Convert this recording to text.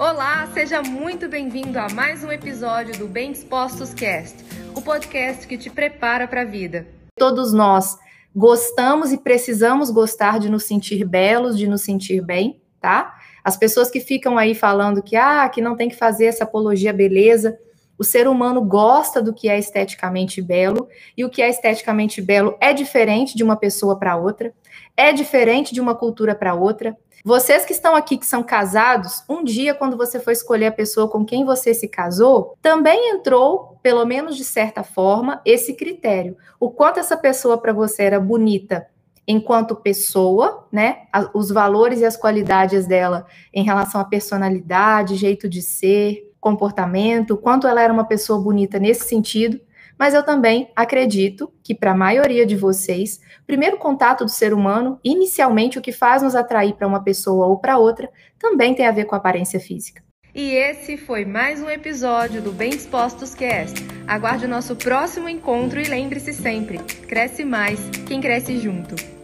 Olá, seja muito bem-vindo a mais um episódio do Bem Dispostos Cast, o podcast que te prepara para a vida. Todos nós gostamos e precisamos gostar de nos sentir belos, de nos sentir bem, tá? As pessoas que ficam aí falando que ah, que não tem que fazer essa apologia beleza, o ser humano gosta do que é esteticamente belo e o que é esteticamente belo é diferente de uma pessoa para outra, é diferente de uma cultura para outra. Vocês que estão aqui que são casados, um dia quando você for escolher a pessoa com quem você se casou, também entrou, pelo menos de certa forma, esse critério. O quanto essa pessoa para você era bonita enquanto pessoa, né? Os valores e as qualidades dela em relação à personalidade, jeito de ser, comportamento, quanto ela era uma pessoa bonita nesse sentido, mas eu também acredito que para a maioria de vocês, o primeiro contato do ser humano, inicialmente o que faz nos atrair para uma pessoa ou para outra, também tem a ver com a aparência física. E esse foi mais um episódio do Bem Dispostos Cast. Aguarde o nosso próximo encontro e lembre-se sempre: cresce mais quem cresce junto.